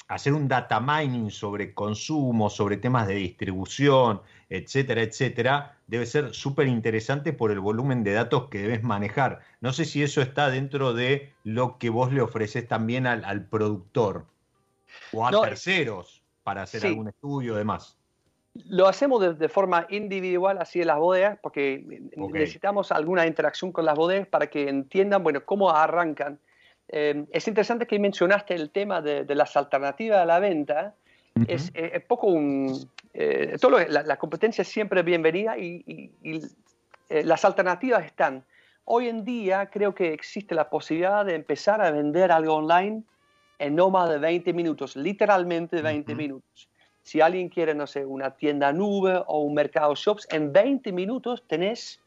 hacer un data mining sobre consumo, sobre temas de distribución, etcétera, etcétera, debe ser súper interesante por el volumen de datos que debes manejar. No sé si eso está dentro de lo que vos le ofreces también al, productor o a terceros para hacer algún estudio demás. Lo hacemos de, forma individual, así en las bodegas, porque necesitamos alguna interacción con las bodegas para que entiendan, bueno, cómo arrancan. Eh, es interesante que mencionaste el tema de, las alternativas a la venta. es, poco un... Eh, todo la, competencia es siempre bienvenida y, eh, las alternativas están. Hoy en día creo que existe la posibilidad de empezar a vender algo online en no más de 20 minutos, literalmente 20 minutos. Si alguien quiere, no sé, una tienda nube o un mercado shops, en 20 minutos tenés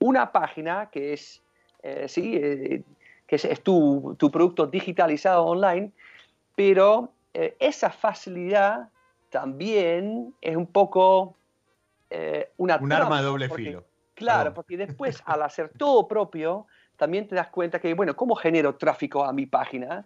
una página que es, eh, sí, eh, que es, tu, tu, producto digitalizado online, pero eh, esa facilidad también es un poco una un arma de doble filo. Claro, porque después [laughs] al hacer todo propio, también te das cuenta que, bueno, ¿cómo genero tráfico a mi página?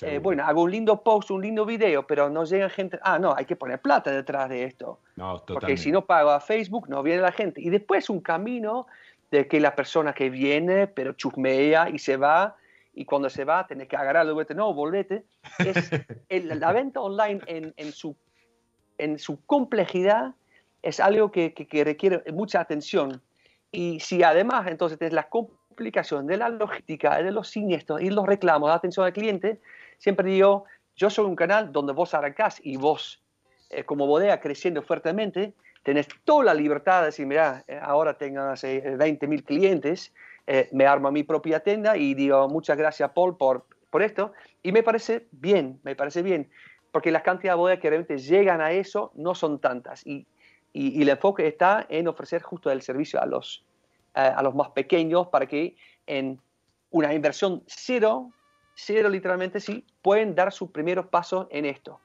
Eh, bueno, hago un lindo post, un lindo video, pero no llega gente, ah, no, hay que poner plata detrás de esto. Porque si no pago a Facebook, no viene la gente. Y después un camino de que la persona que viene, pero chusmea y se va, y cuando se va, tenés que agarrarlo, no, volvete. Es [laughs] la venta online en, su, en su complejidad es algo que, que, requiere mucha atención. Y si además entonces tienes la complicación de la logística, de los siniestros y los reclamos de atención al cliente, siempre digo, yo soy un canal donde vos arrancás y vos, eh, como bodega creciendo fuertemente, tenés toda la libertad de decir, mira, eh, ahora tengo 20 mil clientes, eh, me armo mi propia tienda y digo, muchas gracias Paul por, por esto. Y me parece bien, me parece bien, porque las cantidades de bodegas que realmente llegan a eso no son tantas. Y, y, el enfoque está en ofrecer justo el servicio a los, a los más pequeños para que en una inversión cero cero literalmente, sí, pueden dar sus primeros pasos en esto.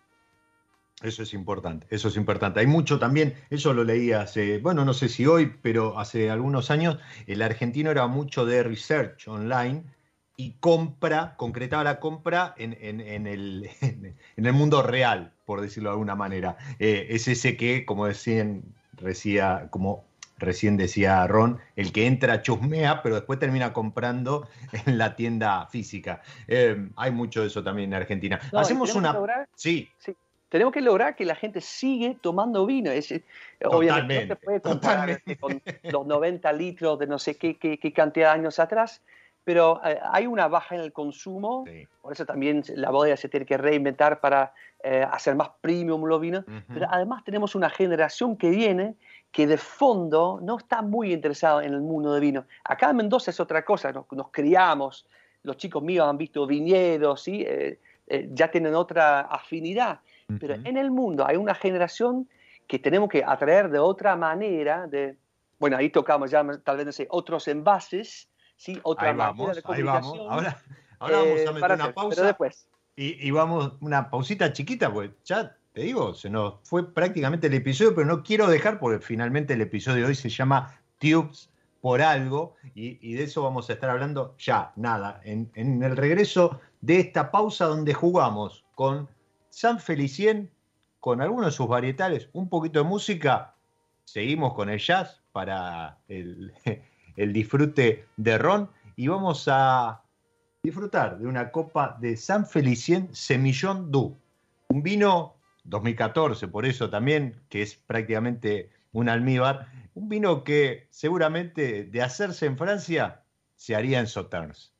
Eso es importante, eso es importante. Hay mucho también, eso lo leí hace, bueno, no sé si hoy, pero hace algunos años, el argentino era mucho de research online y compra, concretaba la compra en, el, [laughs] en el, mundo real, por decirlo de alguna manera. Eh, es ese que, como decían, decía, como recién decía Ron, el que entra chusmea, pero después termina comprando en la tienda física. Eh, hay mucho de eso también en Argentina. Hacemos una... sí. Tenemos que lograr que la gente sigue tomando vino. Es, obviamente no se puede comparar este con los 90 litros de no sé qué, qué, cantidad de años atrás, pero eh, hay una baja en el consumo, por eso también la bodega se tiene que reinventar para hacer más premium los vinos, pero además tenemos una generación que viene que de fondo no está muy interesado en el mundo de vino. Acá en Mendoza es otra cosa, nos, criamos, los chicos míos han visto viñedos, ¿sí? Eh, eh, ya tienen otra afinidad, pero en el mundo hay una generación que tenemos que atraer de otra manera, de, bueno, ahí tocamos ya tal vez, no sé, otros envases, ¿sí? otra manera de comunicación. Ahora, ahora vamos a eh, meter una pausa. después. Y, y, vamos, una pausita chiquita, pues ya te digo, se nos fue prácticamente el episodio, pero no quiero dejar porque finalmente el episodio de hoy se llama Tubes por algo y, de eso vamos a estar hablando ya, nada, en, en, el regreso de esta pausa donde jugamos con San Felicien, con algunos de sus varietales, un poquito de música, seguimos con el jazz para el, el disfrute de Ron. Y vamos a disfrutar de una copa de San Felicien Semillón Du, un vino 2014, por eso también, que es prácticamente un almíbar, un vino que seguramente de hacerse en Francia se haría en Sauternes.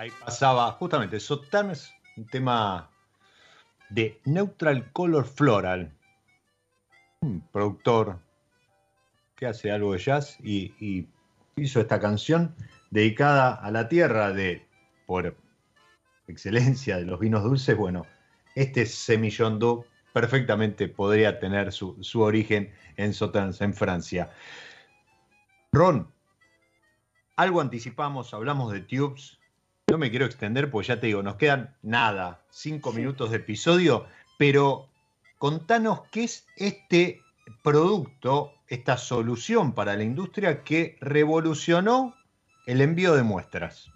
Ahí pasaba justamente Sotanes, un tema de Neutral Color Floral, un productor que hace algo de jazz y, hizo esta canción dedicada a la tierra de, por excelencia de los vinos dulces. Bueno, este Semillon d'Eau perfectamente podría tener su, origen en Sauternes, en Francia. Ron, algo anticipamos, hablamos de tubes, no me quiero extender, pues ya te digo, nos quedan nada, cinco minutos de episodio, pero contanos qué es este producto, esta solución para la industria que revolucionó el envío de muestras.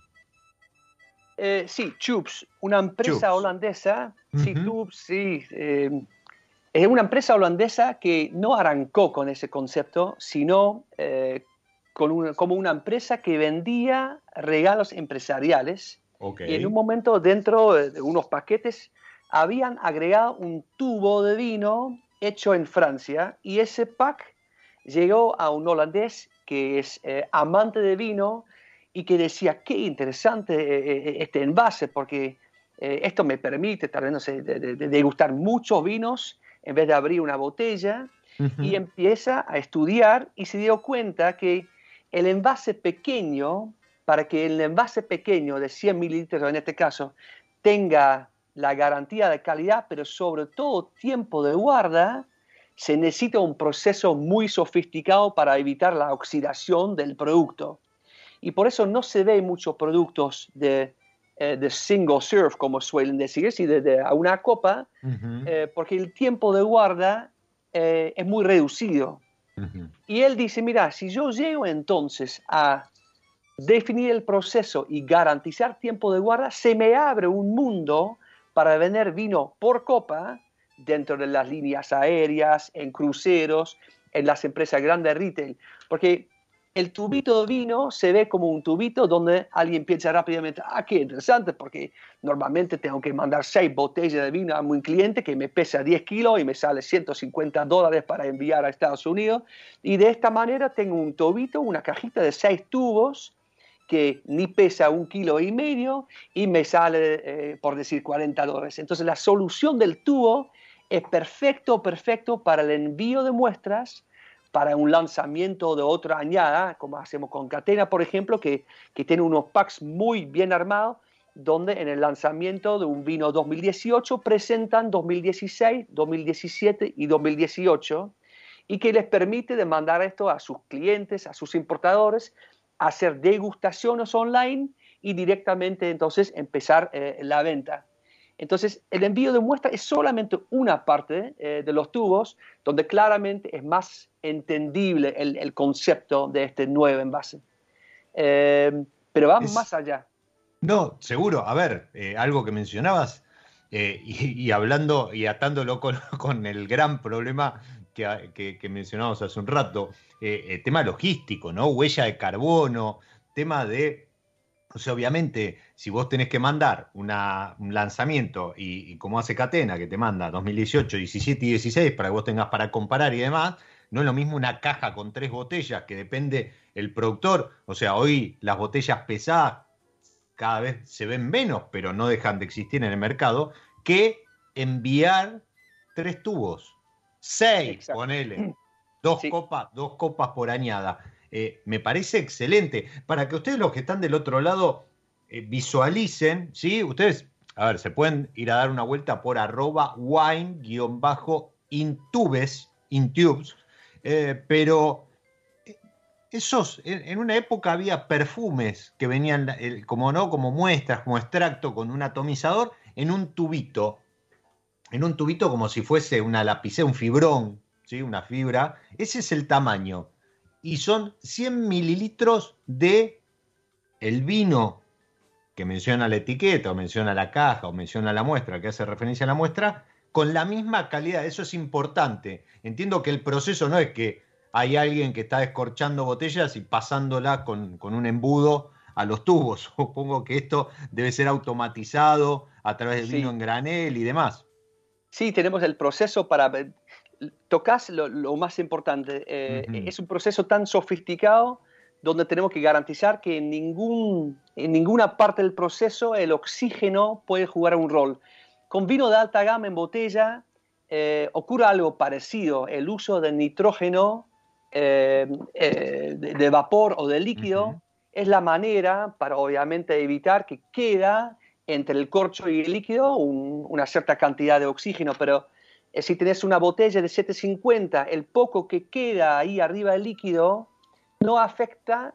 Eh, sí, Chups, una empresa holandesa. Sí, sí. Eh, es una empresa holandesa que no arrancó con ese concepto, sino eh, como una empresa que vendía regalos empresariales. Y en un momento dentro de unos paquetes habían agregado un tubo de vino hecho en Francia y ese pack llegó a un holandés que es eh, amante de vino y que decía, qué interesante eh, eh, este envase porque esto me permite tal vez, no sé, degustar muchos vinos en vez de abrir una botella y empieza a estudiar y se dio cuenta que el envase pequeño, para que el envase pequeño de 100 mililitros en este caso tenga la garantía de calidad, pero sobre todo tiempo de guarda, se necesita un proceso muy sofisticado para evitar la oxidación del producto. Y por eso no se ve muchos productos de, eh, single serve, como suelen decir, si de, una copa, eh, porque el tiempo de guarda eh, es muy reducido. Y él dice, mira, si yo llego entonces a definir el proceso y garantizar tiempo de guarda, se me abre un mundo para vender vino por copa dentro de las líneas aéreas, en cruceros, en las empresas grandes retail. Porque el tubito de vino se ve como un tubito donde alguien piensa rápidamente, ah, qué interesante, porque normalmente tengo que mandar seis botellas de vino a un cliente que me pesa 10 kilos y me sale 150 dólares para enviar a Estados Unidos. Y de esta manera tengo un tubito, una cajita de seis tubos que ni pesa un kilo y medio y me sale, eh, por decir, 40 dólares. Entonces la solución del tubo es perfecto, perfecto para el envío de muestras para un lanzamiento de otra añada, como hacemos con Catena, por ejemplo, que, que tiene unos packs muy bien armados, donde en el lanzamiento de un vino 2018 presentan 2016, 2017 y 2018, y que les permite de mandar esto a sus clientes, a sus importadores, hacer degustaciones online y directamente entonces empezar eh, la venta. Entonces, el envío de muestra es solamente una parte eh, de los tubos donde claramente es más entendible el, concepto de este nuevo envase. Eh, pero vamos más allá. No, seguro. A ver, eh, algo que mencionabas y, hablando y atándolo [laughs] con, el gran problema que, que, que mencionamos hace un rato, tema logístico, ¿no? Huella de carbono, tema de o sea, obviamente, si vos tenés que mandar un lanzamiento y, como hace Catena, que te manda 2018, 17 y 16 para que vos tengas para comparar y demás, no es lo mismo una caja con tres botellas que depende el productor. O sea, hoy las botellas pesadas cada vez se ven menos, pero no dejan de existir en el mercado, que enviar tres tubos, seis, ponele, dos copas, dos copas por añada. Eh, me parece excelente. Para que ustedes los que están del otro lado eh, visualicen, ¿sí? Ustedes, a ver, se pueden ir a dar una vuelta por arroba wine-intubes, intubes, eh, pero esos, en, una época había perfumes que venían, como no, como muestras, como extracto con un atomizador, en un tubito, en un tubito como si fuese una lapicera, un fibrón, ¿sí? una fibra. Ese es el tamaño y son 100 mililitros de el vino que menciona la etiqueta o menciona la caja o menciona la muestra, que hace referencia a la muestra, con la misma calidad. Eso es importante. Entiendo que el proceso no es que hay alguien que está descorchando botellas y pasándola con, un embudo a los tubos. [laughs] Supongo que esto debe ser automatizado a través del vino en granel y demás. Sí, tenemos el proceso para tocas lo, más importante. Eh, es un proceso tan sofisticado donde tenemos que garantizar que en, ningún, en ninguna parte del proceso el oxígeno puede jugar un rol. Con vino de alta gama en botella eh, ocurre algo parecido, el uso de nitrógeno eh, de, vapor o de líquido es la manera para obviamente evitar que queda entre el corcho y el líquido una cierta cantidad de oxígeno, pero eh, si tenés una botella de 750, el poco que queda ahí arriba del líquido no afecta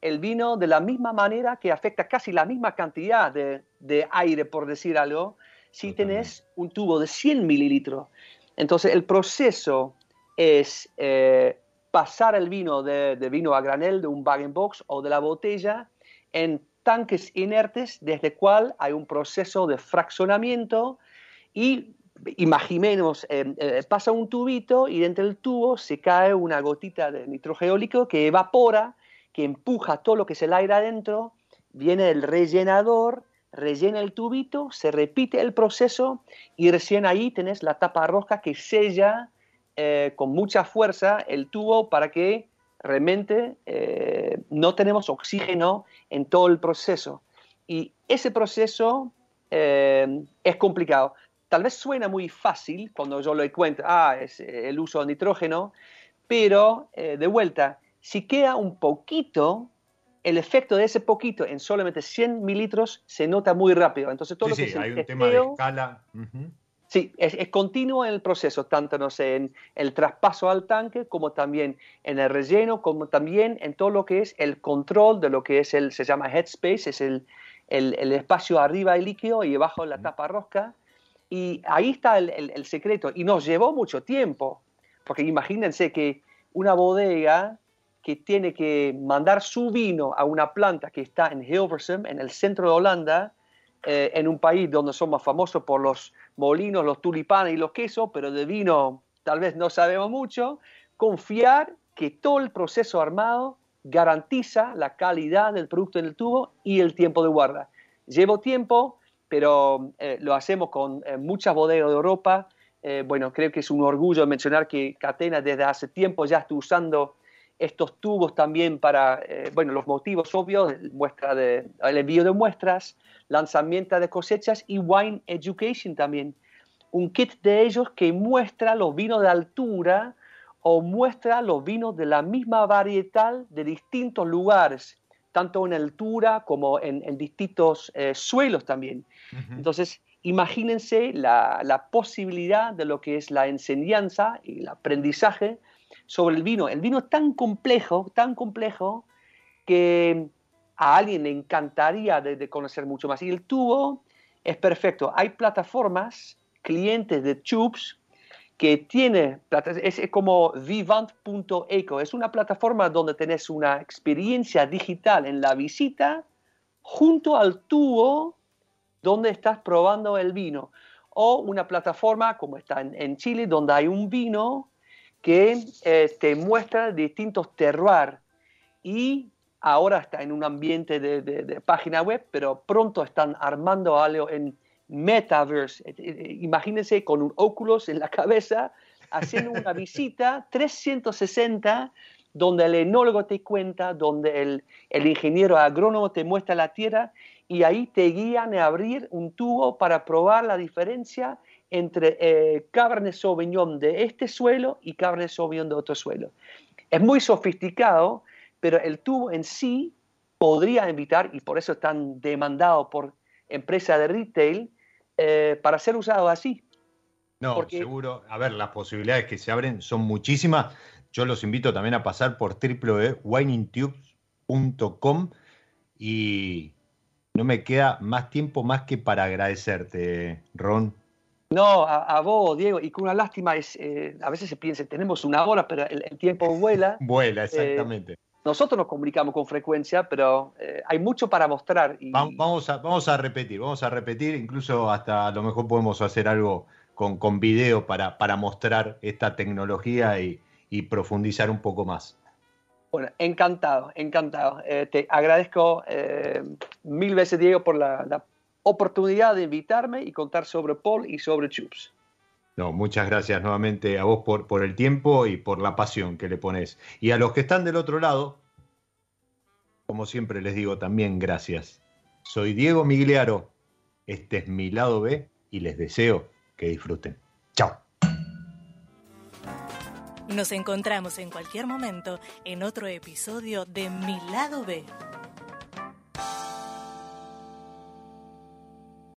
el vino de la misma manera que afecta casi la misma cantidad de, aire, por decir algo, si tenés un tubo de 100 mililitros. Entonces el proceso es eh, pasar el vino de, vino a granel, de un bag box o de la botella, en tanques inertes, desde el cual hay un proceso de fraccionamiento y imaginemos, eh, eh, pasa un tubito y dentro del tubo se cae una gotita de nitrógeno líquido que evapora, que empuja todo lo que es el aire adentro, viene el rellenador, rellena el tubito, se repite el proceso y recién ahí tenés la tapa roja que sella eh, con mucha fuerza el tubo para que realmente no tenemos oxígeno en todo el proceso. Y ese proceso es complicado. Tal vez suena muy fácil cuando yo lo cuento, ah, es eh, el uso de nitrógeno, pero eh, de vuelta, si queda un poquito, el efecto de ese poquito en solamente 100 mililitros se nota muy rápido. Entonces todo lo que sí, hay un tema de escala. Sí, es, continuo en el proceso, tanto no sé, en el traspaso al tanque, como también en el relleno, como también en todo lo que es el control de lo que es el, se llama headspace, es el, el, espacio arriba del líquido y abajo la tapa rosca. Y ahí está el, secreto. Y nos llevó mucho tiempo, porque imagínense que una bodega que tiene que mandar su vino a una planta que está en Hilversum, en el centro de Holanda, eh, en un país donde somos famosos por los molinos, los tulipanes y los quesos, pero de vino tal vez no sabemos mucho, confiar que todo el proceso armado garantiza la calidad del producto en el tubo y el tiempo de guarda. Llevo tiempo, pero eh, lo hacemos con eh, muchas bodegas de Europa. Eh, bueno, creo que es un orgullo mencionar que Catena desde hace tiempo ya está usando estos tubos también para, bueno, los motivos obvios, muestra de, el envío de muestras, lanzamiento de cosechas y wine education también. Un kit de ellos que muestra los vinos de altura o muestra los vinos de la misma varietal de distintos lugares, tanto en altura como en, distintos eh, suelos también. Entonces, imagínense la, posibilidad de lo que es la enseñanza y el aprendizaje sobre el vino. El vino es tan complejo, tan complejo, que a alguien le encantaría de, conocer mucho más. Y el tubo es perfecto. Hay plataformas, clientes de tubes, que tiene, es, como vivant.eco, es una plataforma donde tenés una experiencia digital en la visita junto al tubo donde estás probando el vino. O una plataforma como está en, Chile, donde hay un vino que eh, te muestra distintos terroirs y ahora está en un ambiente de, página web, pero pronto están armando algo en metaverse. Eh, eh, imagínense con un óculos en la cabeza haciendo una [laughs] visita 360 donde el enólogo te cuenta, donde el, el, ingeniero agrónomo te muestra la tierra y ahí te guían a abrir un tubo para probar la diferencia entre eh, Cabernet Sauvignon de este suelo y Cabernet Sauvignon de otro suelo. Es muy sofisticado, pero el tubo en sí podría invitar, y por eso es tan demandado por empresas de retail, eh, para ser usado así. No, seguro. A ver, las posibilidades que se abren son muchísimas. Yo los invito también a pasar por www.winingtubes.com y no me queda más tiempo más que para agradecerte, Ron. No, a, vos, Diego, y con una lástima es, eh, a veces se piensa, tenemos una hora, pero el, tiempo vuela. [laughs] vuela, exactamente. Eh, nosotros nos comunicamos con frecuencia, pero eh, hay mucho para mostrar. Y... Vamos, a, vamos a repetir, vamos a repetir, incluso hasta a lo mejor podemos hacer algo con, con video para, para mostrar esta tecnología y, profundizar un poco más. Bueno, encantado, encantado. Eh, te agradezco eh, mil veces, Diego, por la, oportunidad de invitarme y contar sobre Paul y sobre Chups. No, muchas gracias nuevamente a vos por, por el tiempo y por la pasión que le pones. Y a los que están del otro lado, como siempre les digo también gracias. Soy Diego Migliaro, este es mi lado B y les deseo que disfruten. Chao. Nos encontramos en cualquier momento en otro episodio de Mi lado B.